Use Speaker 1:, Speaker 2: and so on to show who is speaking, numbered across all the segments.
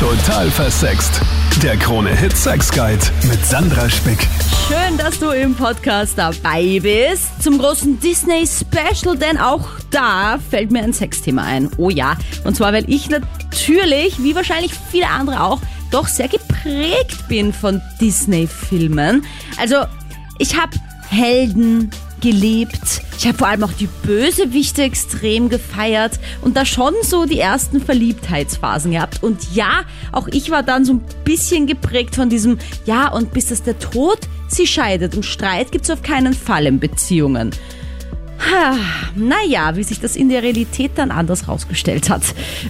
Speaker 1: Total versext. Der Krone-Hit Sex Guide mit Sandra Spick.
Speaker 2: Schön, dass du im Podcast dabei bist. Zum großen Disney Special, denn auch da fällt mir ein Sexthema ein. Oh ja. Und zwar, weil ich natürlich, wie wahrscheinlich viele andere auch, doch sehr geprägt bin von Disney-Filmen. Also, ich habe Helden, gelebt. Ich habe vor allem auch die Bösewichte extrem gefeiert und da schon so die ersten Verliebtheitsphasen gehabt. Und ja, auch ich war dann so ein bisschen geprägt von diesem, ja, und bis das der Tod sie scheidet und Streit gibt's auf keinen Fall in Beziehungen. Naja, wie sich das in der Realität dann anders rausgestellt hat.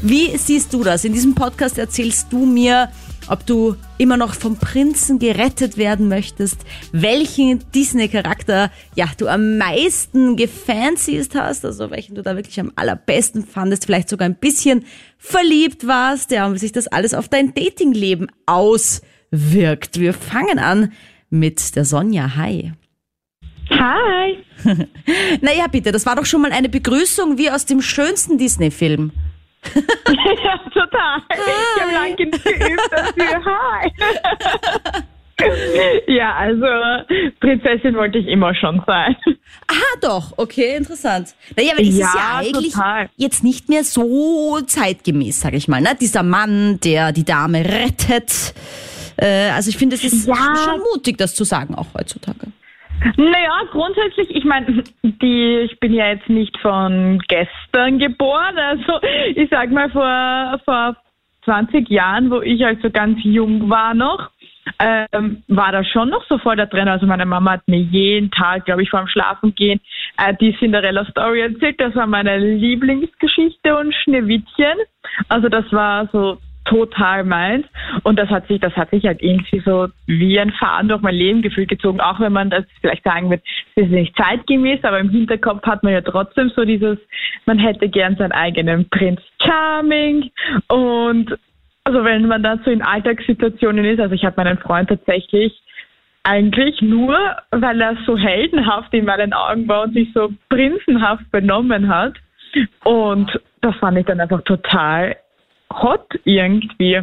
Speaker 2: Wie siehst du das? In diesem Podcast erzählst du mir, ob du immer noch vom Prinzen gerettet werden möchtest, welchen Disney-Charakter ja du am meisten gefanciest hast, also welchen du da wirklich am allerbesten fandest, vielleicht sogar ein bisschen verliebt warst, ja, und wie sich das alles auf dein Datingleben auswirkt. Wir fangen an mit der Sonja. Hi.
Speaker 3: Hi.
Speaker 2: naja, bitte, das war doch schon mal eine Begrüßung wie aus dem schönsten Disney-Film.
Speaker 3: ja, total. Hi. Ich habe lange genug geübt dafür. Hi. ja, also Prinzessin wollte ich immer schon sein.
Speaker 2: Ah, doch, okay, interessant. Naja, aber es
Speaker 3: Ja,
Speaker 2: ist ja eigentlich
Speaker 3: total.
Speaker 2: jetzt nicht mehr so zeitgemäß, sag ich mal. Ne? Dieser Mann, der die Dame rettet. Äh, also ich finde, es ist
Speaker 3: Ja.
Speaker 2: schon mutig, das zu sagen, auch heutzutage.
Speaker 3: Naja, grundsätzlich, ich meine, die, ich bin ja jetzt nicht von gestern geboren, also ich sag mal vor, vor 20 Jahren, wo ich also ganz jung war noch, ähm, war da schon noch so voll da drin. Also meine Mama hat mir jeden Tag, glaube ich, vor dem Schlafengehen äh, die Cinderella-Story erzählt. Das war meine Lieblingsgeschichte und Schneewittchen. Also das war so total meins. Und das hat sich, das hat sich halt irgendwie so wie ein Faden durch mein Leben gefühlt gezogen, auch wenn man das vielleicht sagen wird, das ist nicht zeitgemäß, aber im Hinterkopf hat man ja trotzdem so dieses, man hätte gern seinen eigenen Prinz Charming und also wenn man dann so in Alltagssituationen ist, also ich habe meinen Freund tatsächlich eigentlich nur, weil er so heldenhaft in meinen Augen war und sich so prinzenhaft benommen hat. Und das fand ich dann einfach total hot irgendwie.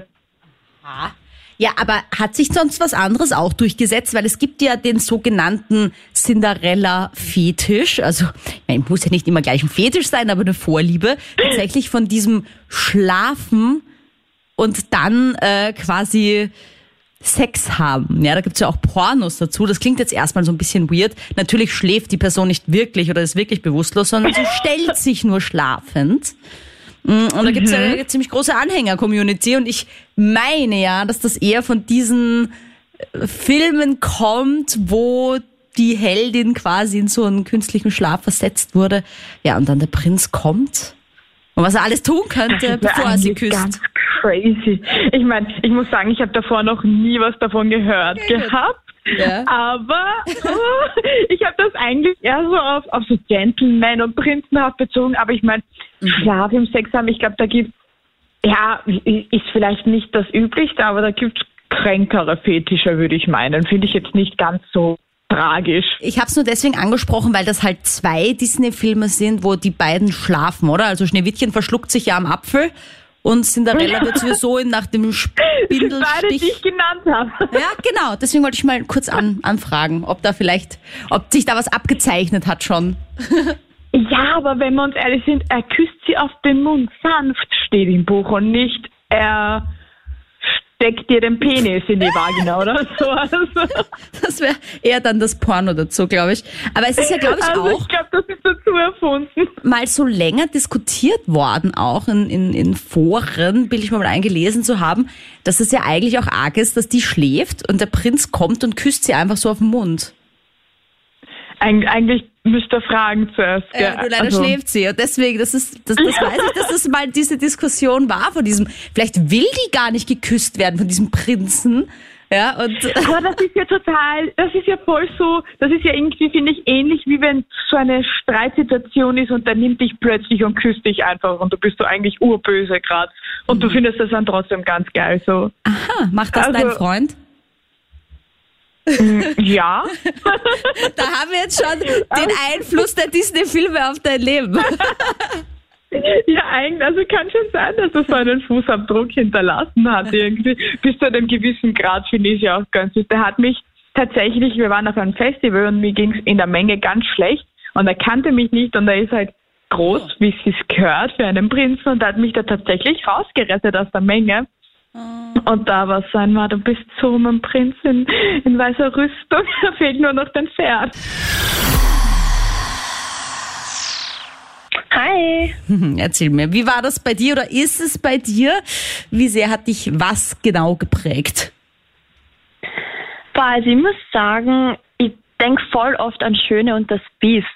Speaker 2: Ja, aber hat sich sonst was anderes auch durchgesetzt? Weil es gibt ja den sogenannten Cinderella-Fetisch. Also, ich meine, muss ja nicht immer gleich ein Fetisch sein, aber eine Vorliebe. Tatsächlich von diesem Schlafen und dann äh, quasi Sex haben. Ja, da gibt's ja auch Pornos dazu. Das klingt jetzt erstmal so ein bisschen weird. Natürlich schläft die Person nicht wirklich oder ist wirklich bewusstlos, sondern sie stellt sich nur schlafend. Mm, Und da gibt's ja eine ziemlich große Anhänger-Community und ich meine ja, dass das eher von diesen äh, Filmen kommt, wo die Heldin quasi in so einen künstlichen Schlaf versetzt wurde. Ja, und dann der Prinz kommt und was er alles tun könnte,
Speaker 3: ja
Speaker 2: bevor er sie küsst.
Speaker 3: Ganz crazy. Ich meine, ich muss sagen, ich habe davor noch nie was davon gehört gehabt.
Speaker 2: Ja.
Speaker 3: Aber ich habe das eigentlich eher so auf, auf so Gentleman und Prinzenhaft bezogen. Aber ich meine,
Speaker 2: Mhm.
Speaker 3: Schlaf im Sex haben, ich glaube, da gibt ja, ist vielleicht nicht das Üblichste, aber da gibt es kränkere Fetische, würde ich meinen. Finde ich jetzt nicht ganz so tragisch.
Speaker 2: Ich habe es nur deswegen angesprochen, weil das halt zwei Disney-Filme sind, wo die beiden schlafen, oder? Also Schneewittchen verschluckt sich ja am Apfel und Cinderella wird sowieso nach dem
Speaker 3: Das sind beide, die
Speaker 2: Spindelstich.
Speaker 3: ich genannt habe.
Speaker 2: Ja, genau. Deswegen wollte ich mal kurz an, anfragen, ob da vielleicht, ob sich da was abgezeichnet hat schon.
Speaker 3: Ja, aber wenn wir uns ehrlich sind, er küsst sie auf den Mund. Sanft steht im Buch und nicht, er steckt dir den Penis in die Vagina oder so. Also,
Speaker 2: Das wäre eher dann das Porno dazu, glaube ich. Aber es ist ja, glaube ich,
Speaker 3: also
Speaker 2: auch
Speaker 3: ich glaube, das ist dazu erfunden.
Speaker 2: mal so länger diskutiert worden, auch in, in, in Foren, will ich mal eingelesen zu haben, dass es ja eigentlich auch arg ist, dass die schläft und der Prinz kommt und küsst sie einfach so auf den Mund.
Speaker 3: Eig eigentlich müsst ihr fragen zuerst. Gell?
Speaker 2: nur leider
Speaker 3: Also,
Speaker 2: schläft sie. Und deswegen, das ist, das, das weiß ich, dass das mal diese Diskussion war von diesem, vielleicht will die gar nicht geküsst werden von diesem Prinzen. Ja, und
Speaker 3: Aber das ist ja total, das ist ja voll so, das ist ja irgendwie, finde ich, ähnlich wie wenn so eine Streitsituation ist und der nimmt dich plötzlich und küsst dich einfach und du bist so eigentlich urböse gerade. Und
Speaker 2: Mhm.
Speaker 3: du findest das dann trotzdem ganz geil so.
Speaker 2: aha, macht das
Speaker 3: Also-
Speaker 2: dein Freund?
Speaker 3: Ja.
Speaker 2: Da haben wir jetzt schon den Einfluss der Disney-Filme auf dein Leben.
Speaker 3: Ja, eigentlich, also kann schon sein, dass er so einen Fußabdruck hinterlassen hat irgendwie. Bis zu einem gewissen Grad finde ich ja auch ganz süß. Der hat mich tatsächlich, wir waren auf einem Festival und mir ging es in der Menge ganz schlecht und er kannte mich nicht und er ist halt groß, wie es sich gehört für einen Prinzen und hat mich da tatsächlich rausgerettet aus der Menge. Und da war es so einmal, du bist so mein Prinz in, in weißer Rüstung, da fehlt nur noch dein Pferd.
Speaker 4: Hi.
Speaker 2: Erzähl mir, wie war das bei dir oder ist es bei dir? Wie sehr hat dich was genau geprägt?
Speaker 4: Also ich muss sagen, ich denke voll oft an Schöne und das Biest.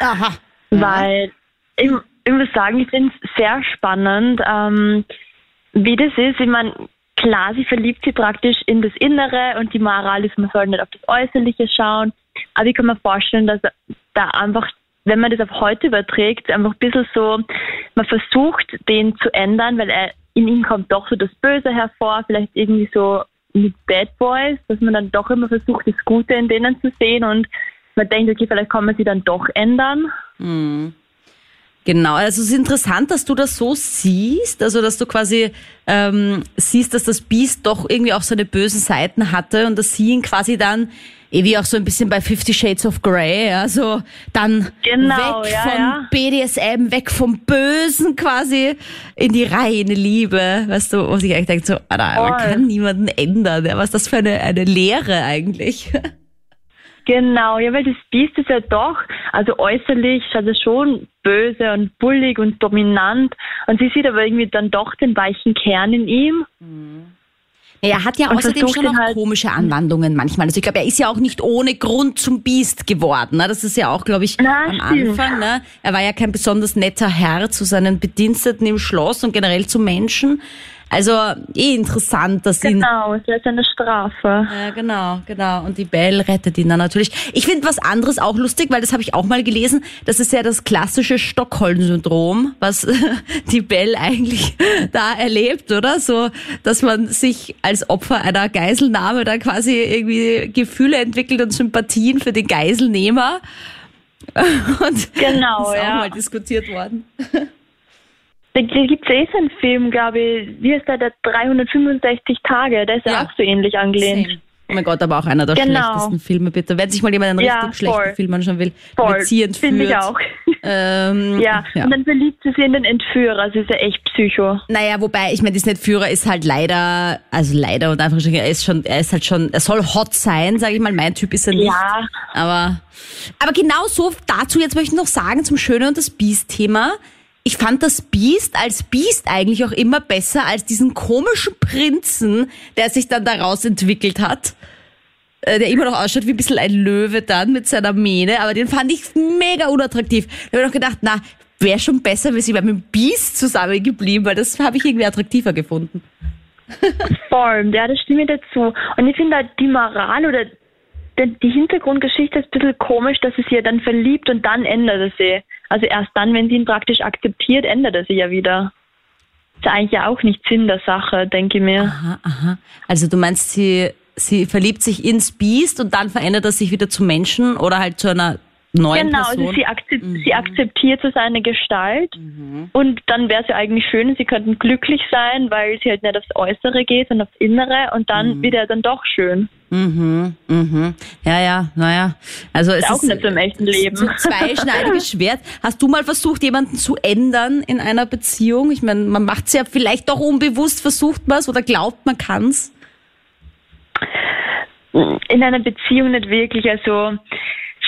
Speaker 2: Aha.
Speaker 4: Weil ich, ich muss sagen, ich finde es sehr spannend, ähm, wie das ist. Ich meine, klar, sie verliebt sich praktisch in das Innere und die Moral ist, man soll nicht auf das Äußerliche schauen. Aber ich kann mir vorstellen, dass da einfach, wenn man das auf heute überträgt, einfach ein bisschen so, man versucht, den zu ändern, weil er in ihm kommt doch so das Böse hervor, vielleicht irgendwie so mit Bad Boys, dass man dann doch immer versucht, das Gute in denen zu sehen und man denkt, okay, vielleicht kann man sie dann doch ändern.
Speaker 2: Genau, also es ist interessant, dass du das so siehst, also dass du quasi ähm, siehst, dass das Biest doch irgendwie auch seine bösen Seiten hatte und dass sie ihn quasi dann, eh wie auch so ein bisschen bei Fifty Shades of Grey, also dann
Speaker 4: Genau,
Speaker 2: weg
Speaker 4: ja,
Speaker 2: von
Speaker 4: ja.
Speaker 2: BDSM, weg vom Bösen quasi in die reine Liebe, weißt du, wo sich eigentlich denkt, so, Alter, man kann niemanden ändern, ja, was ist das für eine, eine Lehre eigentlich?
Speaker 4: Genau, ja, weil das Biest ist ja doch, also äußerlich schaut es schon böse und bullig und dominant und sie sieht aber irgendwie dann doch den weichen Kern in ihm.
Speaker 2: Er hat ja
Speaker 4: Und
Speaker 2: außerdem schon auch
Speaker 4: halt-
Speaker 2: komische Anwandlungen manchmal. Also ich glaube, er ist ja auch nicht ohne Grund zum Biest geworden. Ne? Das ist ja auch, glaube ich,
Speaker 4: Na,
Speaker 2: am
Speaker 4: stimmt.
Speaker 2: Anfang. Ne? Er war ja kein besonders netter Herr zu seinen Bediensteten im Schloss und generell zu Menschen. Also eh interessant, dass ihn
Speaker 4: Genau, es ist eine Strafe.
Speaker 2: ja, genau, genau. Und die Belle rettet ihn dann natürlich. Ich finde was anderes auch lustig, weil das habe ich auch mal gelesen. Das ist ja das klassische Stockholm-Syndrom, was die Belle eigentlich da erlebt, oder? So, dass man sich als Opfer einer Geiselnahme dann quasi irgendwie Gefühle entwickelt und Sympathien für den Geiselnehmer. Und
Speaker 4: Genau,
Speaker 2: das ist auch
Speaker 4: ja.
Speaker 2: mal diskutiert worden.
Speaker 4: Da gibt es eh so einen Film, glaube ich, wie heißt der, der 365 Tage, der ist ja,
Speaker 2: Ja.
Speaker 4: auch so ähnlich angelehnt.
Speaker 2: Same. Oh mein Gott, aber auch einer der
Speaker 4: Genau.
Speaker 2: schlechtesten Filme, bitte. Wenn sich mal jemand einen
Speaker 4: Ja,
Speaker 2: richtig schlechten
Speaker 4: voll.
Speaker 2: Film anschauen will,
Speaker 4: Voll,
Speaker 2: beziehend
Speaker 4: finde ich auch.
Speaker 2: Ähm,
Speaker 4: Ja.
Speaker 2: ja.
Speaker 4: und dann verliebt sie sich in den Entführer, sie ist ja echt Psycho.
Speaker 2: Naja, wobei, ich meine, dieser Führer ist halt leider, also leider und einfach schon, er ist schon, er ist halt schon, er soll hot sein, sage ich mal. Mein Typ ist er nicht.
Speaker 4: Ja.
Speaker 2: Aber, aber genau so dazu, jetzt möchte ich noch sagen, zum Schöne und das Biest-Thema. Ich fand das Biest als Biest eigentlich auch immer besser als diesen komischen Prinzen, der sich dann daraus entwickelt hat. Äh, Der immer noch ausschaut wie ein bisschen ein Löwe dann mit seiner Mähne, aber den fand ich mega unattraktiv. Da habe ich noch gedacht, na, wäre schon besser, wenn sie mit dem Biest zusammengeblieben, weil das habe ich irgendwie attraktiver gefunden.
Speaker 4: Voll, ja, das stimme ich dazu. Und ich finde halt die Moral oder die, Hintergrundgeschichte ist ein bisschen komisch, dass es ja dann verliebt und dann ändert es sie. Also erst dann, wenn sie ihn praktisch akzeptiert, ändert er sich ja wieder. Ist eigentlich ja auch nicht Sinn der Sache, denke ich mir.
Speaker 2: Aha, aha. Also du meinst, sie, sie verliebt sich ins Biest und dann verändert er sich wieder zum Menschen oder halt zu einer neuen
Speaker 4: Genau,
Speaker 2: Person?
Speaker 4: also sie, akzep sie akzeptiert so seine Gestalt und dann wäre es ja eigentlich schön, sie könnten glücklich sein, weil sie halt nicht aufs Äußere geht, sondern aufs Innere und dann wird er dann doch schön.
Speaker 2: Mhm, mhm. Ja, ja, naja. Also es
Speaker 4: Ist auch
Speaker 2: ist
Speaker 4: nicht so im echten Leben.
Speaker 2: so zweischneidiges Schwert. Hast du mal versucht, jemanden zu ändern in einer Beziehung? Ich meine, man macht es ja vielleicht doch unbewusst, versucht man es oder glaubt, man kann's.
Speaker 4: in einer Beziehung nicht wirklich. Also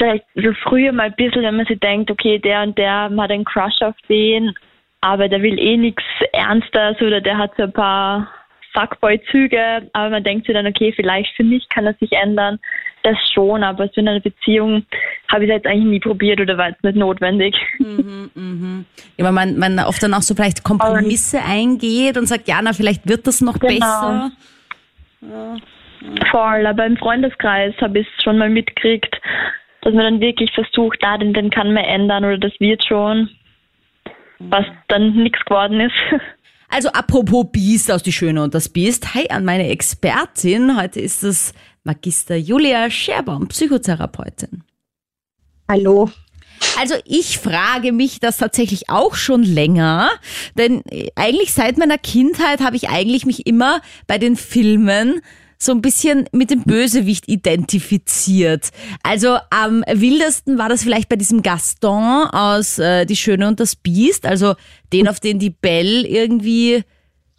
Speaker 4: vielleicht so früher mal ein bisschen, wenn man sich denkt, okay, der und der hat einen Crush auf den, aber der will eh nichts Ernstes oder der hat so ein paar Fuckboy-Züge, aber man denkt sich dann, okay, vielleicht für mich kann er sich ändern. Das schon, aber so in einer Beziehung habe ich es jetzt eigentlich nie probiert oder war es nicht notwendig.
Speaker 2: Ja, weil man, man oft dann auch so vielleicht Kompromisse eingeht und sagt, ja, na, vielleicht wird das noch
Speaker 4: Genau.
Speaker 2: besser.
Speaker 4: Voll, aber im Freundeskreis habe ich es schon mal mitgekriegt, dass man dann wirklich versucht, da den, den kann man ändern oder das wird schon, was dann nichts geworden ist.
Speaker 2: Also apropos Biest aus Die Schöne und das Biest. Hi an meine Expertin. Heute ist es Magister Julia Scherbaum, Psychotherapeutin.
Speaker 5: Hallo.
Speaker 2: Also ich frage mich das tatsächlich auch schon länger, denn eigentlich seit meiner Kindheit habe ich eigentlich mich immer bei den Filmen so ein bisschen mit dem Bösewicht identifiziert. Also am wildesten war das vielleicht bei diesem Gaston aus äh, Die Schöne und das Biest, also den, auf den die Belle irgendwie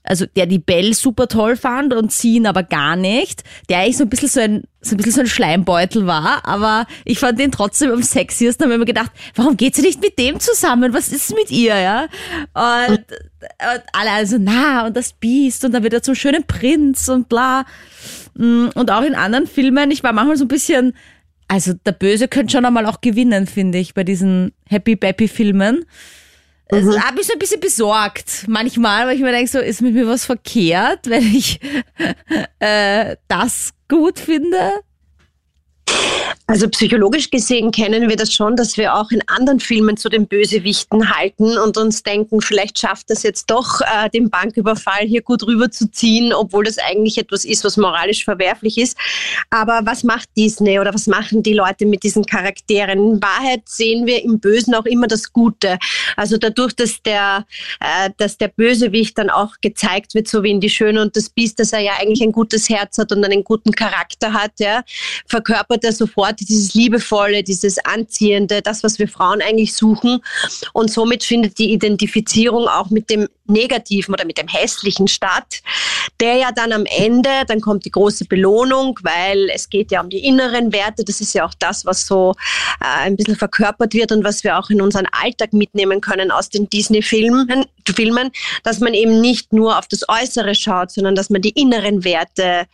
Speaker 2: also der die Belle super toll fand und sie ihn aber gar nicht, der eigentlich so ein bisschen so ein, so ein bisschen so ein Schleimbeutel war, aber ich fand den trotzdem am sexiesten, habe mir gedacht, warum geht sie nicht mit dem zusammen? Was ist mit ihr, ja? Und, und alle also, na, und das Biest und dann wird er zum schönen Prinz und bla. Mm, und auch in anderen Filmen, ich war manchmal so ein bisschen, also der Böse könnte schon einmal auch gewinnen, finde ich, bei diesen Happy Bappy Filmen. Also, mhm. habe ich so ein bisschen besorgt manchmal, weil ich mir denke, so ist mit mir was verkehrt, wenn ich äh, das gut finde.
Speaker 5: Also psychologisch gesehen kennen wir das schon, dass wir auch in anderen Filmen zu den Bösewichten halten und uns denken, vielleicht schafft das jetzt doch, äh, den Banküberfall hier gut rüberzuziehen, obwohl das eigentlich etwas ist, was moralisch verwerflich ist. Aber was macht Disney oder was machen die Leute mit diesen Charakteren? In Wahrheit sehen wir im Bösen auch immer das Gute. Also dadurch, dass der, äh, dass der Bösewicht dann auch gezeigt wird, so wie in Die Schöne und das Biest, dass er ja eigentlich ein gutes Herz hat und einen guten Charakter hat, ja, verkörpert er sofort dieses Liebevolle, dieses Anziehende, das, was wir Frauen eigentlich suchen. Und somit findet die Identifizierung auch mit dem Negativen oder mit dem Hässlichen statt, der ja dann am Ende, dann kommt die große Belohnung, weil es geht ja um die inneren Werte. Das ist ja auch das, was so äh, ein bisschen verkörpert wird und was wir auch in unseren Alltag mitnehmen können aus den Disney-Filmen, Filmen, dass man eben nicht nur auf das Äußere schaut, sondern dass man die inneren Werte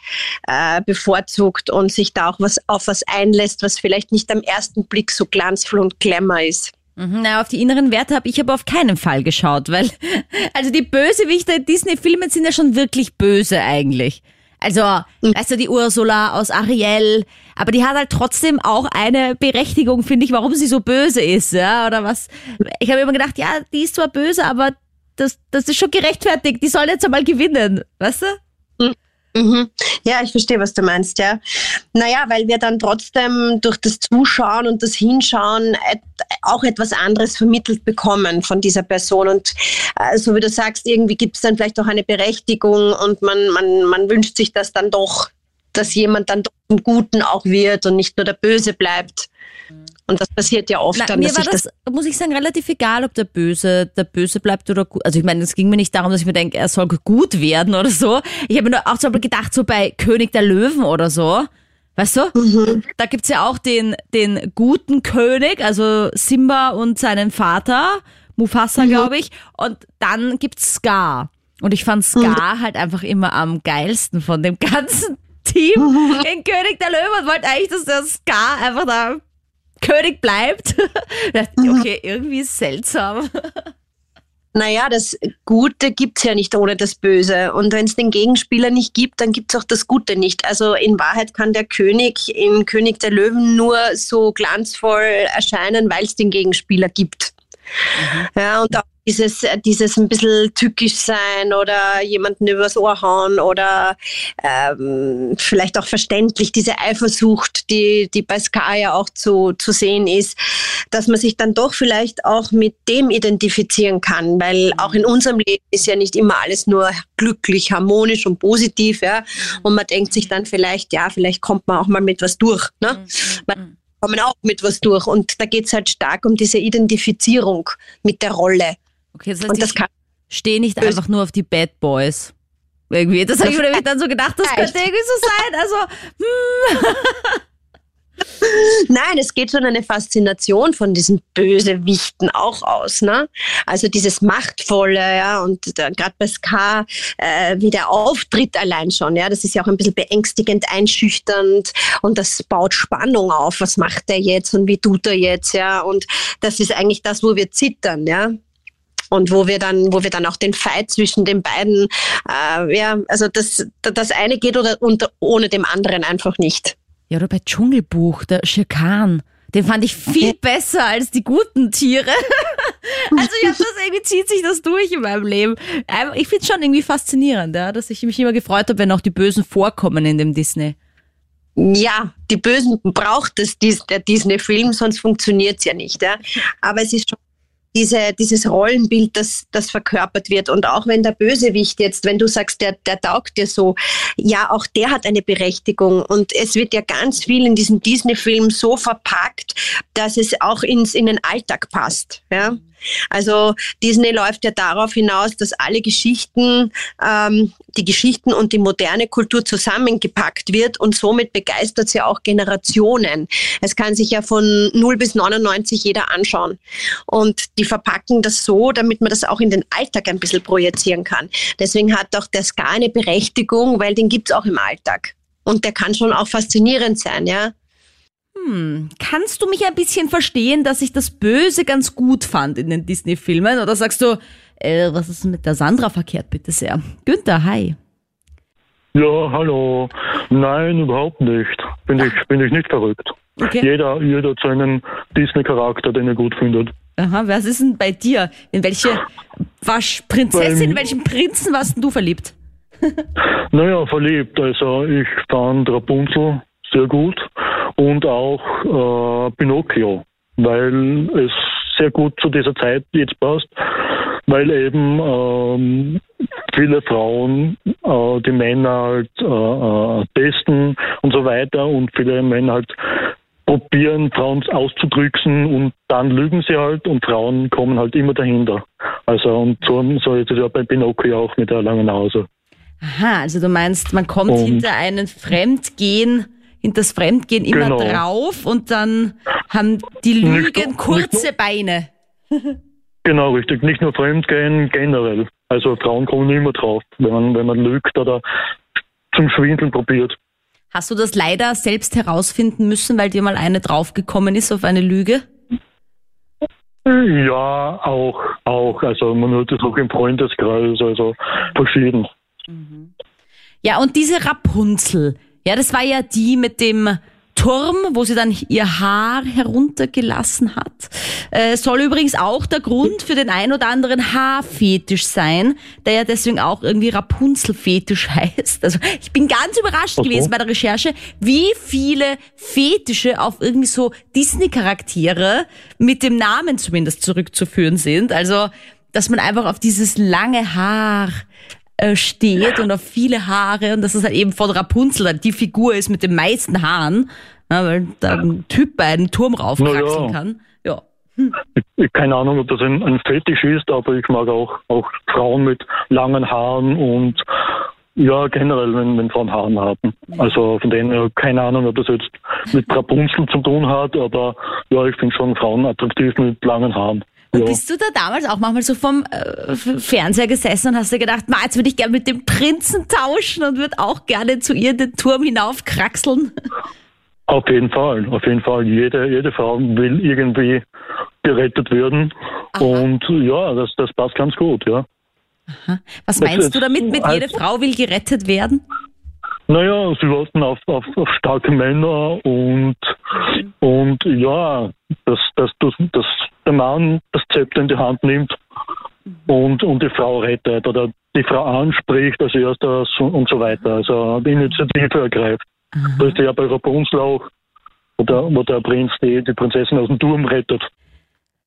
Speaker 5: äh, bevorzugt und sich da auch was auf was einlässt, was vielleicht nicht am ersten Blick so glanzvoll und glamour ist.
Speaker 2: Mhm, na, auf die inneren Werte habe ich aber auf keinen Fall geschaut, weil, also die Bösewichte in Disney-Filmen sind ja schon wirklich böse eigentlich. Also, mhm. weißt du, die Ursula aus Ariel, aber die hat halt trotzdem auch eine Berechtigung, finde ich, warum sie so böse ist, ja, oder was. Ich habe immer gedacht, ja, die ist zwar böse, aber das, das ist schon gerechtfertigt, die soll jetzt einmal gewinnen, weißt du?
Speaker 5: Mhm. Ja, ich verstehe, was du meinst, ja. Naja, weil wir dann trotzdem durch das Zuschauen und das Hinschauen et auch etwas anderes vermittelt bekommen von dieser Person. Und äh, so wie du sagst, irgendwie gibt es dann vielleicht auch eine Berechtigung und man, man, man wünscht sich das dann doch, dass jemand dann doch zum Guten auch wird und nicht nur der Böse bleibt. Und das passiert ja oft.
Speaker 2: Na, dann, mir war das, das, muss ich sagen, relativ egal, ob der Böse, der Böse bleibt oder gut. Also ich meine, es ging mir nicht darum, dass ich mir denke, er soll gut werden oder so. Ich habe mir nur auch zum Beispiel gedacht, so bei König der Löwen oder so. Weißt du? Mhm. Da gibt's ja auch den, den guten König, also Simba und seinen Vater, Mufasa, mhm. glaube ich. Und dann gibt's Scar. Und ich fand Scar mhm. halt einfach immer am geilsten von dem ganzen Team in König der Löwen und wollte eigentlich, dass der Scar einfach da König bleibt. okay, irgendwie ist seltsam.
Speaker 5: Naja, das Gute gibt es ja nicht ohne das Böse. Und wenn es den Gegenspieler nicht gibt, dann gibt es auch das Gute nicht. Also in Wahrheit kann der König im König der Löwen nur so glanzvoll erscheinen, weil es den Gegenspieler gibt. Mhm. Ja, und auch dieses, dieses ein bisschen tückisch sein oder jemanden übers Ohr hauen oder ähm, vielleicht auch verständlich diese Eifersucht, die, die bei Ska ja auch zu, zu sehen ist, dass man sich dann doch vielleicht auch mit dem identifizieren kann, weil auch in unserem Leben ist ja nicht immer alles nur glücklich, harmonisch und positiv, ja. Und man denkt sich dann vielleicht, ja, vielleicht kommt man auch mal mit was durch. Ne? Mhm, mhm, man mhm. kommen auch mit was durch. Und da geht es halt stark um diese Identifizierung mit der Rolle.
Speaker 2: Okay, das heißt, und das ich stehe nicht einfach nur auf die Bad Boys. Irgendwie. Das habe ich mir dann so gedacht, das könnte irgendwie so sein. Also, hm.
Speaker 5: Nein, es geht schon eine Faszination von diesen Bösewichten auch aus. Ne? Also dieses Machtvolle, ja, und gerade bei Ska, äh, wie der Auftritt allein schon, ja, das ist ja auch ein bisschen beängstigend, einschüchternd und das baut Spannung auf. Was macht er jetzt und wie tut er jetzt, ja? Und das ist eigentlich das, wo wir zittern, ja und wo wir dann, wo wir dann auch den Fight zwischen den beiden, äh, ja, also das, das eine geht oder und ohne dem anderen einfach nicht.
Speaker 2: Ja, oder bei Dschungelbuch, der Schirkan. Den fand ich viel besser als die guten Tiere. also ich habe das irgendwie zieht sich das durch in meinem Leben. Ich finde es schon irgendwie faszinierend, ja, dass ich mich immer gefreut habe, wenn auch die Bösen vorkommen in dem Disney.
Speaker 5: ja, die Bösen braucht es, der Disney-Film, sonst funktioniert es ja nicht. Ja. Aber es ist schon diese, dieses Rollenbild, das, das verkörpert wird. Und auch wenn der Bösewicht jetzt, wenn du sagst, der, der taugt dir so, ja, auch der hat eine Berechtigung. Und es wird ja ganz viel in diesem Disney-Film so verpackt, dass es auch ins, in den Alltag passt. Ja? Also Disney läuft ja darauf hinaus, dass alle Geschichten, ähm, die Geschichten und die moderne Kultur zusammengepackt wird und somit begeistert sie auch Generationen. Es kann sich ja von 0 bis 99 jeder anschauen. Und die verpacken das so, damit man das auch in den Alltag ein bisschen projizieren kann. Deswegen hat auch der Ska eine Berechtigung, weil den gibt es auch im Alltag. Und der kann schon auch faszinierend sein, ja.
Speaker 2: Hm, kannst du mich ein bisschen verstehen, dass ich das Böse ganz gut fand in den Disney-Filmen? Oder sagst du, äh, was ist mit der Sandra verkehrt, bitte sehr? Günther, hi.
Speaker 6: Ja, hallo. Nein, überhaupt nicht. Bin ich, bin ich nicht verrückt. Okay. Jeder, jeder hat seinen Disney-Charakter, den er gut findet.
Speaker 2: Aha, was ist denn bei dir? In welche was, Prinzessin, in welchen Prinzen warst denn du verliebt?
Speaker 6: naja, verliebt. Also ich fand Rapunzel sehr gut und auch äh, Pinocchio, weil es sehr gut zu dieser Zeit jetzt passt, weil eben ähm, viele Frauen äh, die Männer halt äh, äh testen und so weiter und viele Männer halt probieren, Frauen auszudrücken und dann lügen sie halt und Frauen kommen halt immer dahinter. Also und so, so ist es ja bei Pinocchio auch mit der langen Nase.
Speaker 2: Aha, also du meinst, man kommt und hinter einen Fremdgehen hinter das Fremdgehen immer genau. drauf und dann haben die Lügen nicht, kurze nicht Beine.
Speaker 6: genau, richtig. Nicht nur Fremdgehen, generell. Also Frauen kommen immer drauf, wenn man, wenn man lügt oder zum Schwindeln probiert.
Speaker 2: Hast du das leider selbst herausfinden müssen, weil dir mal eine draufgekommen ist auf eine Lüge?
Speaker 6: Ja, auch, auch. Also man hört das auch im Freundeskreis, also verschieden.
Speaker 2: Mhm. Ja, und diese Rapunzel, ja, das war ja die mit dem Turm, wo sie dann ihr Haar heruntergelassen hat. Äh, soll übrigens auch der Grund für den ein oder anderen Haarfetisch sein, der ja deswegen auch irgendwie Rapunzelfetisch heißt. Also ich bin ganz überrascht okay. gewesen bei der Recherche, wie viele Fetische auf irgendwie so Disney-Charaktere mit dem Namen zumindest zurückzuführen sind. Also dass man einfach auf dieses lange Haar äh, steht und auf viele Haare und dass es halt eben von Rapunzel die Figur ist mit den meisten Haaren, ja, weil da ein Typ bei einem Turm raufkraxeln ja. kann. Ja.
Speaker 6: Hm. Keine Ahnung, ob das ein, ein Fetisch ist, aber ich mag auch, auch Frauen mit langen Haaren und ja, generell, wenn, wenn Frauen Haaren haben. Also von denen keine Ahnung, ob das jetzt mit Rapunzel zu tun hat, aber ja, ich finde schon Frauen attraktiv mit langen Haaren.
Speaker 2: Und bist du da damals auch manchmal so vom äh, Fernseher gesessen und hast dir gedacht, Ma, jetzt würde ich gerne mit dem Prinzen tauschen und würde auch gerne zu ihr den Turm hinaufkraxeln?
Speaker 6: Auf jeden Fall, auf jeden Fall. Jede, jede Frau will irgendwie gerettet werden. Aha. Und ja, das, das passt ganz gut, ja.
Speaker 2: Aha. Was meinst das, du damit, mit jede Frau will gerettet werden?
Speaker 6: Naja, sie warten auf, auf, auf starke Männer und, und ja, dass, dass, dass, dass der Mann das Zepter in die Hand nimmt und, und die Frau rettet oder die Frau anspricht als erstes und so weiter. Also die Initiative ergreift. Mhm. Das ist ja bei Rapunzel auch, wo der, wo der Prinz die, die Prinzessin aus dem Turm rettet.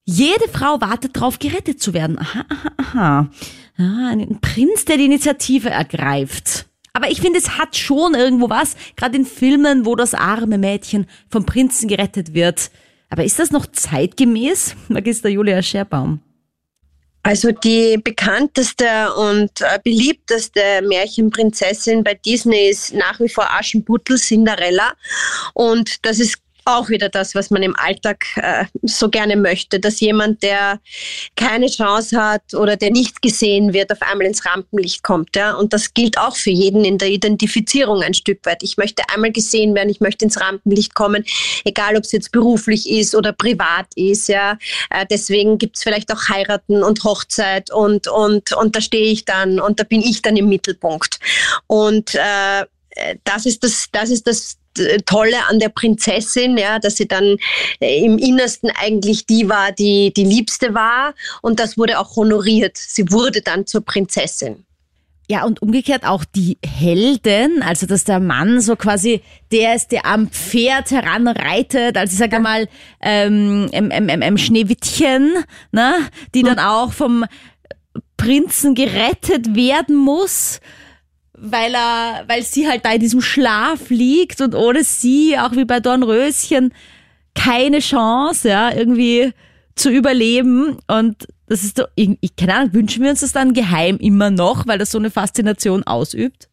Speaker 2: Jede Frau wartet darauf, gerettet zu werden. Aha, aha, aha. Ja, ein Prinz, der die Initiative ergreift. Aber ich finde, es hat schon irgendwo was, gerade in Filmen, wo das arme Mädchen vom Prinzen gerettet wird. Aber ist das noch zeitgemäß, Magister Julia Scherbaum?
Speaker 5: Also die bekannteste und äh, beliebteste Märchenprinzessin bei Disney ist nach wie vor Aschenputtel Cinderella. Und das ist auch wieder das, was man im Alltag äh, so gerne möchte, dass jemand, der keine Chance hat oder der nicht gesehen wird, auf einmal ins Rampenlicht kommt. Ja? Und das gilt auch für jeden in der Identifizierung ein Stück weit. Ich möchte einmal gesehen werden, ich möchte ins Rampenlicht kommen, egal ob es jetzt beruflich ist oder privat ist. Ja? Äh, deswegen gibt es vielleicht auch Heiraten und Hochzeit und, und, und da stehe ich dann und da bin ich dann im Mittelpunkt. Und äh, das ist das, das ist das Tolle an der Prinzessin, ja, dass sie dann äh, im Innersten eigentlich die war, die die Liebste war und das wurde auch honoriert. Sie wurde dann zur Prinzessin.
Speaker 2: Ja, und umgekehrt auch die Helden, also dass der Mann so quasi der ist, der am Pferd heranreitet, also ich sage mal ähm, ähm, ähm, ähm, Schneewittchen, ne, die dann auch vom Prinzen gerettet werden muss, weil er, weil sie halt da in diesem Schlaf liegt und ohne sie, auch wie bei Dornröschen, keine Chance, ja, irgendwie zu überleben und das ist doch, ich, keine Ahnung, wünschen wir uns das dann geheim immer noch, weil das so eine Faszination ausübt?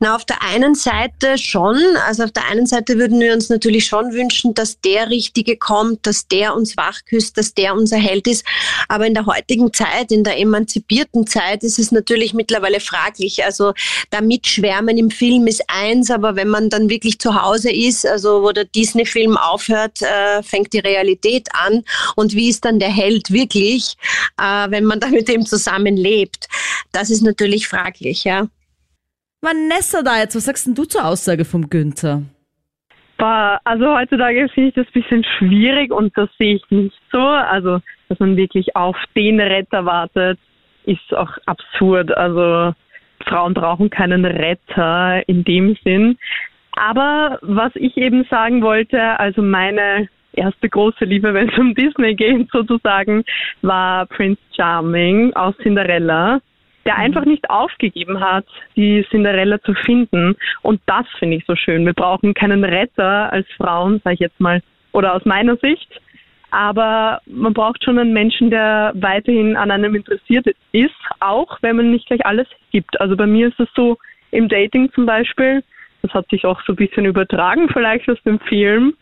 Speaker 5: Na, auf der einen Seite schon. Also auf der einen Seite würden wir uns natürlich schon wünschen, dass der Richtige kommt, dass der uns wachküsst, dass der unser Held ist. Aber in der heutigen Zeit, in der emanzipierten Zeit, ist es natürlich mittlerweile fraglich. Also da mitschwärmen im Film ist eins, aber wenn man dann wirklich zu Hause ist, also wo der Disney-Film aufhört, äh, fängt die Realität an. Und wie ist dann der Held wirklich, äh, wenn man da mit dem zusammenlebt? Das ist natürlich fraglich, ja.
Speaker 2: Vanessa da jetzt, was sagst denn du zur Aussage vom Günther?
Speaker 7: Also heutzutage finde ich das ein bisschen schwierig und das sehe ich nicht so. Also, dass man wirklich auf den Retter wartet, ist auch absurd. Also Frauen brauchen keinen Retter in dem Sinn. Aber was ich eben sagen wollte, also meine erste große Liebe, wenn es um Disney geht sozusagen, war Prince Charming aus Cinderella der mhm. einfach nicht aufgegeben hat, die Cinderella zu finden. Und das finde ich so schön. Wir brauchen keinen Retter als Frauen, sage ich jetzt mal, oder aus meiner Sicht. Aber man braucht schon einen Menschen, der weiterhin an einem interessiert ist, auch wenn man nicht gleich alles gibt. Also bei mir ist es so, im Dating zum Beispiel, das hat sich auch so ein bisschen übertragen vielleicht aus dem Film,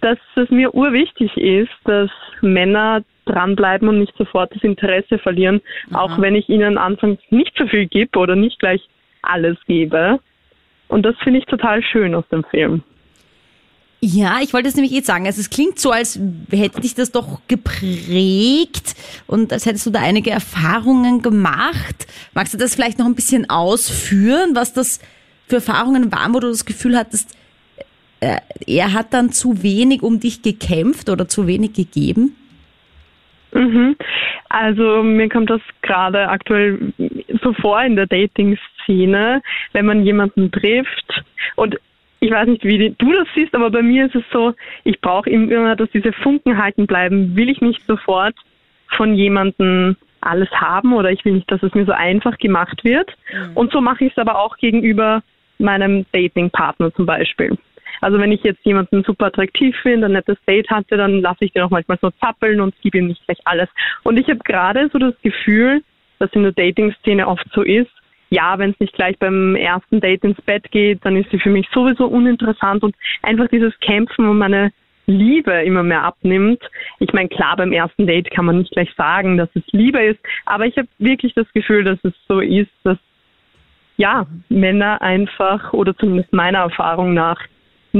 Speaker 7: dass es mir urwichtig ist, dass Männer dranbleiben und nicht sofort das Interesse verlieren, Aha. auch wenn ich ihnen anfangs nicht so viel gebe oder nicht gleich alles gebe. Und das finde ich total schön aus dem Film.
Speaker 2: Ja, ich wollte es nämlich jetzt sagen. Also es klingt so, als hätte dich das doch geprägt und als hättest du da einige Erfahrungen gemacht. Magst du das vielleicht noch ein bisschen ausführen, was das für Erfahrungen waren, wo du das Gefühl hattest, äh, er hat dann zu wenig um dich gekämpft oder zu wenig gegeben?
Speaker 7: Mhm. Also mir kommt das gerade aktuell so vor in der Dating-Szene, wenn man jemanden trifft und ich weiß nicht, wie du das siehst, aber bei mir ist es so, ich brauche immer, dass diese Funken halten bleiben. Will ich nicht sofort von jemandem alles haben oder ich will nicht, dass es mir so einfach gemacht wird. Mhm. Und so mache ich es aber auch gegenüber meinem Dating-Partner zum Beispiel. Also wenn ich jetzt jemanden super attraktiv finde, ein nettes Date hatte, dann lasse ich den auch manchmal so zappeln und gebe ihm nicht gleich alles. Und ich habe gerade so das Gefühl, dass in der Dating-Szene oft so ist, ja, wenn es nicht gleich beim ersten Date ins Bett geht, dann ist sie für mich sowieso uninteressant und einfach dieses Kämpfen um meine Liebe immer mehr abnimmt. Ich meine, klar, beim ersten Date kann man nicht gleich sagen, dass es Liebe ist, aber ich habe wirklich das Gefühl, dass es so ist, dass ja, Männer einfach oder zumindest meiner Erfahrung nach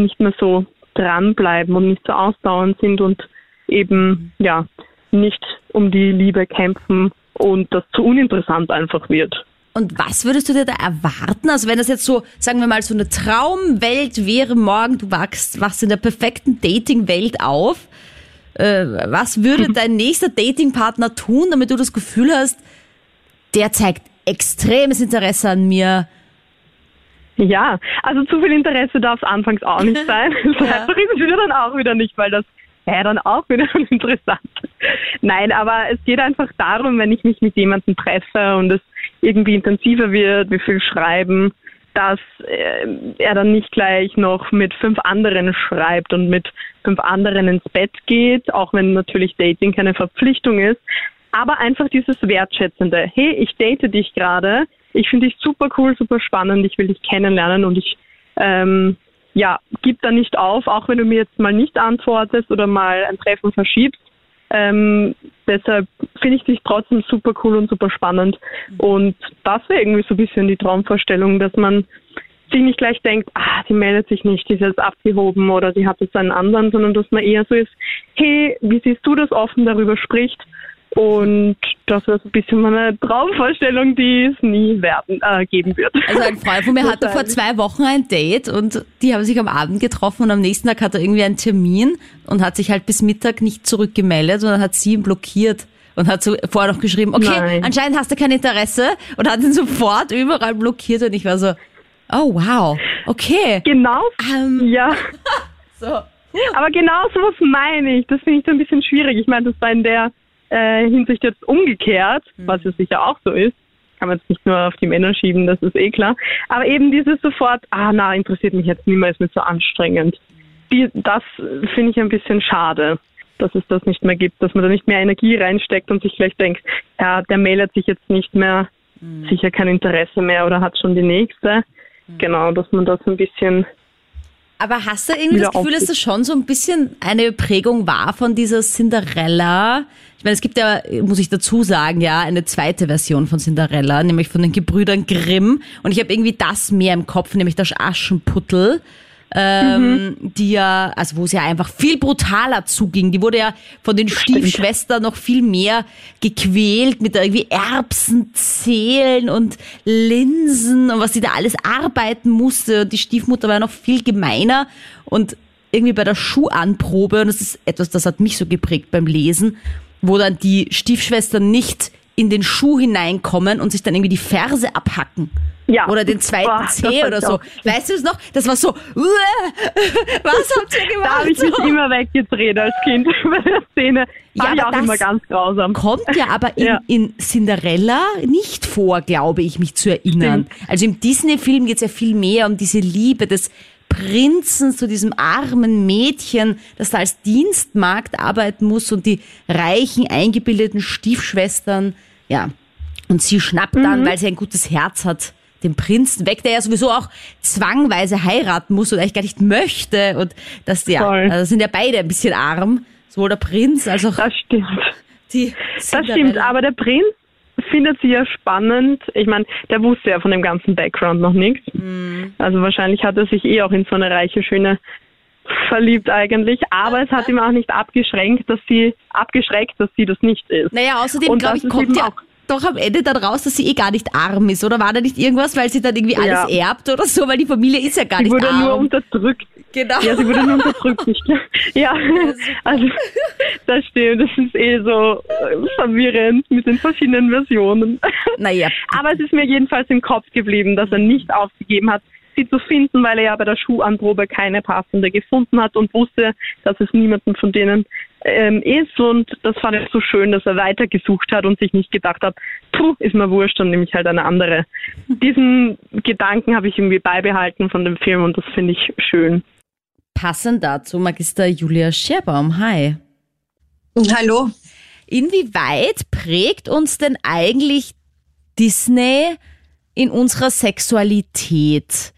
Speaker 7: nicht mehr so dranbleiben und nicht so ausdauernd sind und eben ja nicht um die Liebe kämpfen und das zu uninteressant einfach wird.
Speaker 2: Und was würdest du dir da erwarten? Also wenn das jetzt so, sagen wir mal, so eine Traumwelt wäre morgen, du wachst, wachst in der perfekten Datingwelt auf. Äh, was würde dein nächster Datingpartner tun, damit du das Gefühl hast, der zeigt extremes Interesse an mir,
Speaker 7: ja, also zu viel Interesse darf es anfangs auch nicht sein. So ja. einfach ist es wieder dann auch wieder nicht, weil das ja dann auch wieder interessant. Nein, aber es geht einfach darum, wenn ich mich mit jemandem treffe und es irgendwie intensiver wird, wie viel schreiben, dass äh, er dann nicht gleich noch mit fünf anderen schreibt und mit fünf anderen ins Bett geht, auch wenn natürlich Dating keine Verpflichtung ist, aber einfach dieses Wertschätzende. Hey, ich date dich gerade, ich finde dich super cool, super spannend, ich will dich kennenlernen und ich ähm, ja, gib da nicht auf, auch wenn du mir jetzt mal nicht antwortest oder mal ein Treffen verschiebst. Ähm, deshalb finde ich dich trotzdem super cool und super spannend. Und das wäre irgendwie so ein bisschen die Traumvorstellung, dass man sich nicht gleich denkt, ah, sie meldet sich nicht, die ist jetzt abgehoben oder sie hat jetzt einen anderen, sondern dass man eher so ist, hey, wie siehst du das offen darüber spricht und das so ein bisschen meine Traumvorstellung, die es nie werden, äh, geben wird.
Speaker 2: Also ein Freund von mir hatte vor zwei Wochen ein Date und die haben sich am Abend getroffen und am nächsten Tag hat er irgendwie einen Termin und hat sich halt bis Mittag nicht zurückgemeldet und dann hat sie ihn blockiert. und hat so vorher noch geschrieben, okay,
Speaker 7: Nein.
Speaker 2: anscheinend hast du kein Interesse und hat ihn sofort überall blockiert und ich war so, oh wow, okay.
Speaker 7: Genau,
Speaker 2: Ähm,
Speaker 7: ja.
Speaker 2: so.
Speaker 7: Aber genau sowas meine ich. Das finde ich so ein bisschen schwierig. Ich meine, das war in der äh, Hinsicht jetzt umgekehrt, was ja sicher auch so ist. Kann man jetzt nicht nur auf die Männer schieben, das ist eh klar. Aber eben dieses sofort, ah na, interessiert mich jetzt mehr, ist mir zu anstrengend. Die, das finde ich ein bisschen schade, dass es das nicht mehr gibt, dass man da nicht mehr Energie reinsteckt und sich gleich denkt, ja, der meldet sich jetzt nicht mehr, sicher kein Interesse mehr oder hat schon die nächste. Genau, dass man das ein bisschen
Speaker 2: Aber hast du irgendwie das Gefühl, dass das schon so ein bisschen eine Prägung war von dieser Cinderella? Ich meine, es gibt ja, muss ich dazu sagen, ja, eine zweite Version von Cinderella, nämlich von den Gebrüdern Grimm. Und ich habe irgendwie das mehr im Kopf, nämlich das Aschenputtel. Ähm, die ja, also wo es ja einfach viel brutaler zuging. Die wurde ja von den Stiefschwestern noch viel mehr gequält mit irgendwie Erbsenzählen und Linsen und was sie da alles arbeiten musste. Und die Stiefmutter war noch viel gemeiner und irgendwie bei der Schuhanprobe, und das ist etwas, das hat mich so geprägt beim Lesen, wo dann die Stiefschwestern nicht in den Schuh hineinkommen und sich dann irgendwie die Ferse abhacken.
Speaker 7: Ja.
Speaker 2: Oder den zweiten
Speaker 7: Boah, hab
Speaker 2: oder so. Weißt du es noch? Das war so, was habt ihr gemacht?
Speaker 7: Da habe ich mich immer weggedreht als Kind bei der Szene.
Speaker 2: Ja, aber
Speaker 7: auch
Speaker 2: das
Speaker 7: immer ganz grausam.
Speaker 2: kommt ja aber in,
Speaker 7: Ja.
Speaker 2: in Cinderella nicht vor, glaube ich, mich zu erinnern. Also im Disney-Film geht es ja viel mehr um diese Liebe des Prinzen zu diesem armen Mädchen, das da als Dienstmagd arbeiten muss und die reichen, eingebildeten Stiefschwestern, ja. Und sie schnappt dann,
Speaker 7: Mhm.
Speaker 2: weil sie ein gutes Herz hat, den Prinzen weg, der ja sowieso auch zwangweise heiraten muss und eigentlich gar nicht möchte. Und das, ja, also sind ja beide ein bisschen arm. Sowohl der Prinz als auch
Speaker 7: Das stimmt.
Speaker 2: die
Speaker 7: Das stimmt, aber der Prinz findet sie ja spannend. Ich meine, der wusste ja von dem ganzen Background noch nichts.
Speaker 2: Mhm.
Speaker 7: Also wahrscheinlich hat er sich eh auch in so eine reiche, schöne verliebt eigentlich. Aber es hat ihm auch nicht abgeschränkt, dass sie abgeschreckt, dass sie das nicht ist.
Speaker 2: Naja, außerdem, glaube ich, kommt ja
Speaker 7: auch-
Speaker 2: doch am Ende dann raus, dass sie eh gar nicht arm ist. Oder war da nicht irgendwas, weil sie dann irgendwie alles
Speaker 7: Ja.
Speaker 2: erbt oder so, weil die Familie ist ja gar
Speaker 7: Sie
Speaker 2: nicht
Speaker 7: wurde
Speaker 2: arm.
Speaker 7: nur unterdrückt.
Speaker 2: genau.
Speaker 7: Ja, sie wurde nur unterdrückt. Ich, glaub- ja, also das stimmt. Das ist eh so äh, verwirrend mit den verschiedenen Versionen.
Speaker 2: naja,
Speaker 7: Aber es ist mir jedenfalls im Kopf geblieben, dass er nicht aufgegeben hat, sie zu finden, weil er ja bei der Schuhanprobe keine passende gefunden hat und wusste, dass es niemanden von denen ähm, ist. Und das fand ich so schön, dass er weitergesucht hat und sich nicht gedacht hat, puh, ist mir wurscht, dann nehme ich halt eine andere. Diesen Gedanken habe ich irgendwie beibehalten von dem Film und das finde ich schön.
Speaker 2: passend dazu, Magister Julia Scherbaum. Hi.
Speaker 5: Hallo.
Speaker 2: Inwieweit prägt uns denn eigentlich Disney in unserer Sexualität?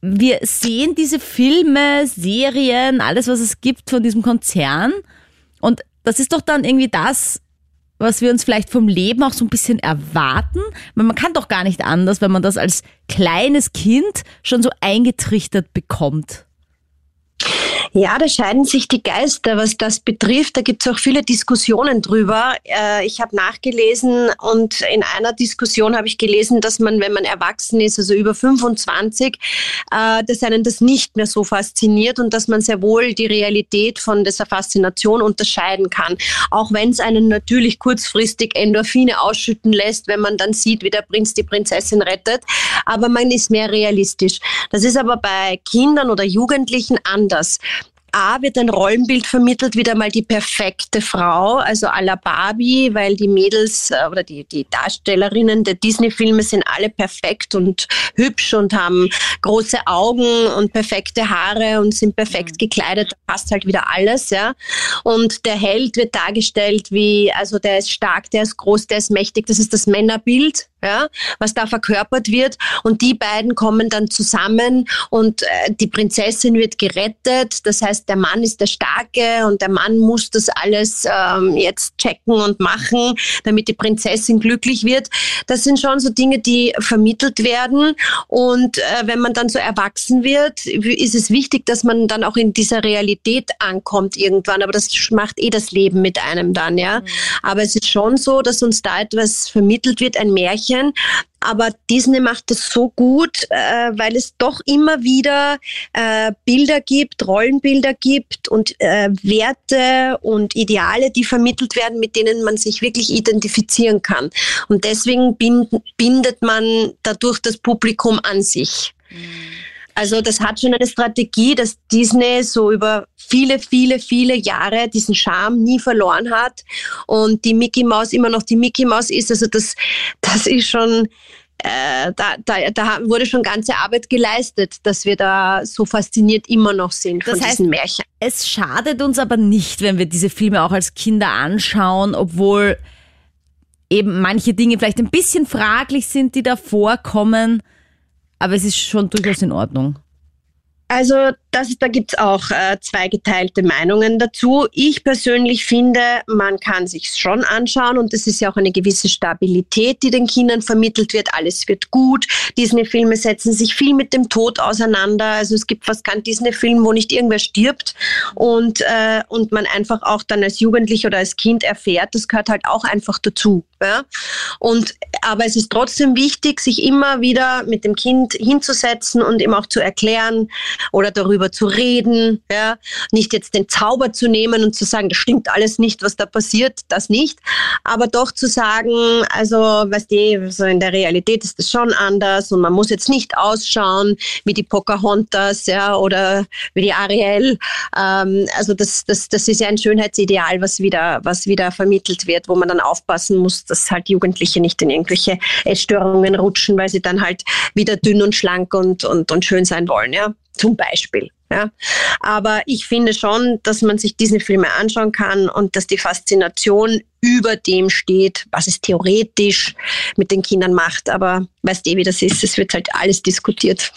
Speaker 2: Wir sehen diese Filme, Serien, alles, was es gibt von diesem Konzern. Das ist doch dann irgendwie das, was wir uns vielleicht vom Leben auch so ein bisschen erwarten. Man kann doch gar nicht anders, wenn man das als kleines Kind schon so eingetrichtert bekommt.
Speaker 5: Ja, da scheiden sich die Geister, was das betrifft. Da gibt es auch viele Diskussionen drüber. Äh, Ich habe nachgelesen und in einer Diskussion habe ich gelesen, dass man, wenn man erwachsen ist, also über 25, äh, dass einen das nicht mehr so fasziniert und dass man sehr wohl die Realität von dieser Faszination unterscheiden kann. Auch wenn es einen natürlich kurzfristig Endorphine ausschütten lässt, wenn man dann sieht, wie der Prinz die Prinzessin rettet. Aber man ist mehr realistisch. Das ist aber bei Kindern oder Jugendlichen anders. A wird ein Rollenbild vermittelt, wieder mal die perfekte Frau, also à la Barbie, weil die Mädels äh, oder die, die Darstellerinnen der Disney-Filme sind alle perfekt und hübsch und haben große Augen und perfekte Haare und sind perfekt gekleidet, da passt halt wieder alles, ja. Und der Held wird dargestellt wie, also der ist stark, der ist groß, der ist mächtig, das ist das Männerbild, ja, was da verkörpert wird. Und die beiden kommen dann zusammen und äh, die Prinzessin wird gerettet. Das heißt, der Mann ist der Starke und der Mann muss das alles ähm, jetzt checken und machen, damit die Prinzessin glücklich wird. Das sind schon so Dinge, die vermittelt werden. Und äh, wenn man dann so erwachsen wird, ist es wichtig, dass man dann auch in dieser Realität ankommt irgendwann. Aber das macht eh das Leben mit einem dann, ja. Aber es ist schon so, dass uns da etwas vermittelt wird, ein Märchen, aber Disney macht es so gut, äh, weil es doch immer wieder äh, Bilder gibt, Rollenbilder gibt und äh, Werte und Ideale, die vermittelt werden, mit denen man sich wirklich identifizieren kann. Und deswegen bind, bindet man dadurch das Publikum an sich. Also das hat schon eine Strategie, dass Disney so über viele, viele, viele Jahre diesen Charme nie verloren hat und die Mickey Mouse immer noch die Mickey Mouse ist. Also das, das ist schon, äh, da, da, da wurde schon ganze Arbeit geleistet, dass wir da so fasziniert immer noch sind
Speaker 2: Das
Speaker 5: von
Speaker 2: heißt-
Speaker 5: diesen Märchen.
Speaker 2: Es schadet uns aber nicht, wenn wir diese Filme auch als Kinder anschauen, obwohl eben manche Dinge vielleicht ein bisschen fraglich sind, die da vorkommen. Aber es ist schon durchaus in Ordnung.
Speaker 5: Also das, da gibt's auch äh, zwei geteilte Meinungen dazu. Ich persönlich finde, man kann sich's schon anschauen und es ist ja auch eine gewisse Stabilität, die den Kindern vermittelt wird. Alles wird gut. Disney-Filme setzen sich viel mit dem Tod auseinander. Also es gibt fast keinen Disney-Film, wo nicht irgendwer stirbt und, äh, und man einfach auch dann als Jugendlicher oder als Kind erfährt, das gehört halt auch einfach dazu. Ja? Und, aber es ist trotzdem wichtig, sich immer wieder mit dem Kind hinzusetzen und ihm auch zu erklären oder darüber zu reden. Ja? Nicht jetzt den Zauber zu nehmen und zu sagen, das stimmt alles nicht, was da passiert, das nicht. Aber doch zu sagen, also, weißt du, so in der Realität ist das schon anders und man muss jetzt nicht ausschauen wie die Pocahontas ja, oder wie die Ariel. Ähm, also das, das, das ist ja ein Schönheitsideal, was wieder, was wieder vermittelt wird, wo man dann aufpassen muss, dass halt Jugendliche nicht in irgendwelche Essstörungen rutschen, weil sie dann halt wieder dünn und schlank und, und, und schön sein wollen, ja. Zum Beispiel. Ja. Aber ich finde schon, dass man sich diese Filme anschauen kann und dass die Faszination über dem steht, was es theoretisch mit den Kindern macht. Aber weißt du, wie das ist? Es wird halt alles diskutiert.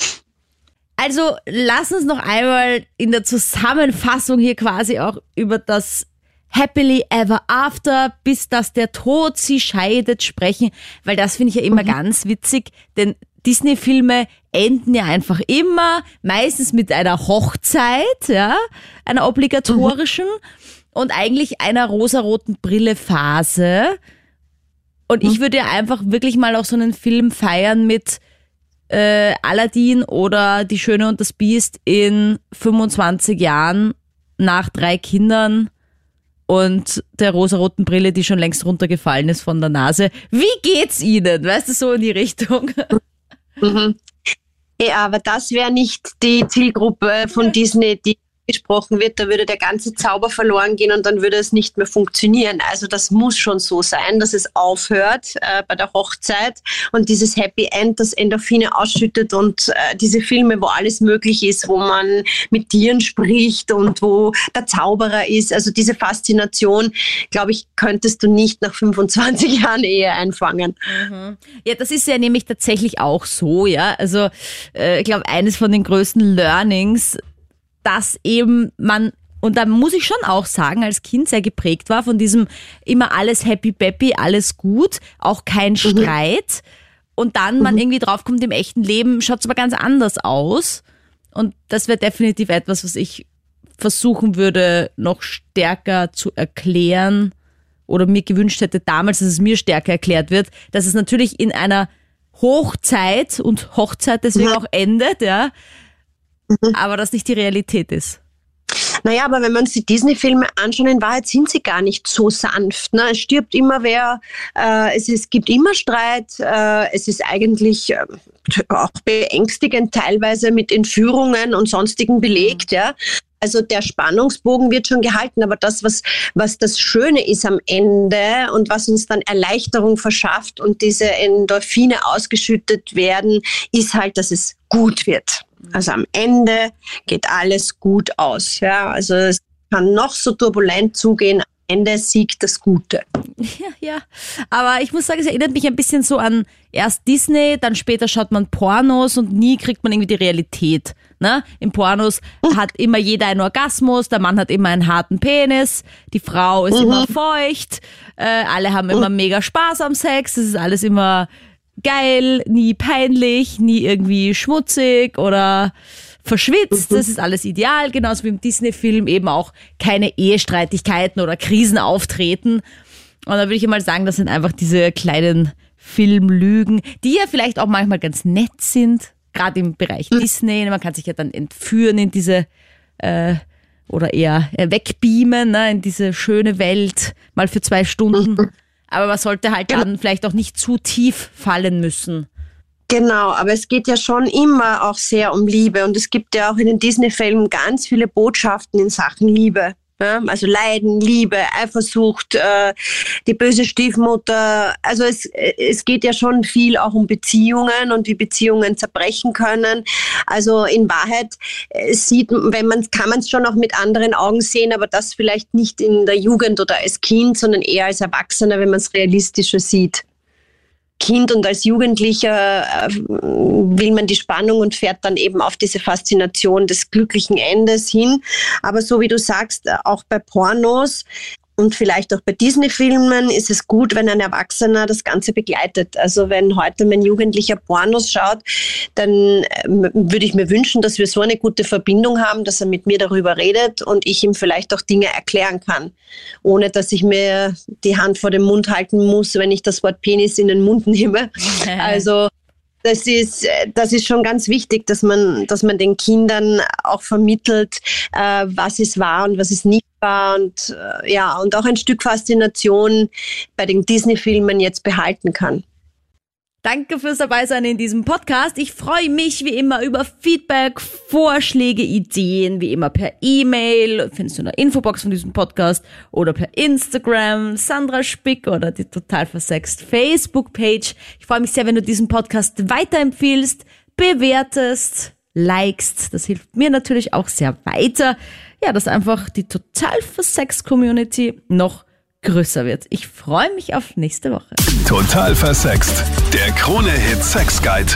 Speaker 2: Also lass uns noch einmal in der Zusammenfassung hier quasi auch über das Happily Ever After, bis dass der Tod sie scheidet, sprechen, weil das finde ich ja immer ganz witzig, denn Disney-Filme enden ja einfach immer, meistens mit einer Hochzeit, ja, einer obligatorischen und eigentlich einer rosaroten Brille-Phase. Und ich würde ja einfach wirklich mal auch so einen Film feiern mit äh, Aladdin oder Die Schöne und das Biest in 25 Jahren nach drei Kindern und der rosaroten Brille, die schon längst runtergefallen ist von der Nase. Wie geht's Ihnen? Weißt du, so in die Richtung?
Speaker 5: Mhm. Ja, aber das wäre nicht die Zielgruppe von Disney, die gesprochen wird. Da würde der ganze Zauber verloren gehen und dann würde es nicht mehr funktionieren. Also das muss schon so sein, dass es aufhört äh, bei der Hochzeit und dieses Happy End, das Endorphine ausschüttet und äh, diese Filme, wo alles möglich ist, wo man mit Tieren spricht und wo der Zauberer ist. Also diese Faszination, glaube ich, könntest du nicht nach 25 Jahren Ehe einfangen.
Speaker 2: Ja, das ist ja nämlich tatsächlich auch so, ja. Also äh, ich glaube, eines von den größten Learnings, dass eben man und da muss ich schon auch sagen, als Kind sehr geprägt war von diesem immer alles happy peppy, alles gut, auch kein Streit. Und dann man irgendwie draufkommt, im echten Leben schaut es aber ganz anders aus. Und das wäre definitiv etwas, was ich versuchen würde, noch stärker zu erklären oder mir gewünscht hätte damals, dass es mir stärker erklärt wird, dass es natürlich in einer Hochzeit und Hochzeit deswegen auch endet, ja, aber das nicht die Realität ist.
Speaker 5: Naja, aber wenn man sich Disney-Filme anschaut, in Wahrheit sind sie gar nicht so sanft. Ne? Es stirbt immer wer, äh, es, ist, gibt immer Streit, äh, es ist eigentlich äh, auch beängstigend teilweise mit Entführungen und sonstigen belegt, ja. Also der Spannungsbogen wird schon gehalten, aber das, was, was das Schöne ist am Ende und was uns dann Erleichterung verschafft und diese Endorphine ausgeschüttet werden, ist halt, dass es gut wird. Also am Ende geht alles gut aus. Ja, also es kann noch so turbulent zugehen. Am Ende siegt das Gute.
Speaker 2: Ja, ja. Aber ich muss sagen, es erinnert mich ein bisschen so an erst Disney, dann später schaut man Pornos und nie kriegt man irgendwie die Realität. Ne? In Pornos hat immer jeder einen Orgasmus, der Mann hat immer einen harten Penis, die Frau ist immer feucht, äh, alle haben immer mega Spaß am Sex, es ist alles immer geil, nie peinlich, nie irgendwie schmutzig oder verschwitzt. Das ist alles ideal, genauso wie im Disney-Film eben auch keine Ehestreitigkeiten oder Krisen auftreten. Und da würde ich mal sagen, das sind einfach diese kleinen Filmlügen, die ja vielleicht auch manchmal ganz nett sind, gerade im Bereich Disney. Man kann sich ja dann entführen in diese äh, oder eher äh, wegbeamen ne, in diese schöne Welt, mal für zwei Stunden. Aber man sollte halt dann vielleicht auch nicht zu tief fallen müssen.
Speaker 5: Genau, aber es geht ja schon immer auch sehr um Liebe und es gibt ja auch in den Disney-Filmen ganz viele Botschaften in Sachen Liebe. Ja, also Leiden, Liebe, Eifersucht, äh, die böse Stiefmutter. Also es, es geht ja schon viel auch um Beziehungen und wie Beziehungen zerbrechen können. Also in Wahrheit äh, sieht, wenn man kann man es schon auch mit anderen Augen sehen, aber das vielleicht nicht in der Jugend oder als Kind, sondern eher als Erwachsener, wenn man es realistischer sieht. Kind und als Jugendlicher äh, will man die Spannung und fährt dann eben auf diese Faszination des glücklichen Endes hin. Aber so wie du sagst, äh, auch bei Pornos und vielleicht auch bei Disney-Filmen ist es gut, wenn ein Erwachsener das Ganze begleitet. Also wenn heute mein Jugendlicher Pornos schaut, dann ähm, würde ich mir wünschen, dass wir so eine gute Verbindung haben, dass er mit mir darüber redet und ich ihm vielleicht auch Dinge erklären kann, ohne dass ich mir die Hand vor den Mund halten muss, wenn ich das Wort Penis in den Mund nehme. Also das ist, das ist schon ganz wichtig, dass man, dass man den Kindern auch vermittelt, äh, was es war und was es nicht war und äh, ja, und auch ein Stück Faszination bei den Disney-Filmen jetzt behalten kann.
Speaker 2: Danke fürs Dabeisein in diesem Podcast. Ich freue mich wie immer über Feedback, Vorschläge, Ideen, wie immer per E-Mail. Findest du in der Infobox von diesem Podcast oder per Instagram, Sandra Spick oder die total versext Facebook-Page. Ich freue mich sehr, wenn du diesen Podcast weiterempfiehlst, bewertest, likest. Das hilft mir natürlich auch sehr weiter. Ja, dass einfach die total versext Community noch größer wird. Ich freue mich auf nächste Woche.
Speaker 1: Total versext. Der Krone-Hit Sex Guide.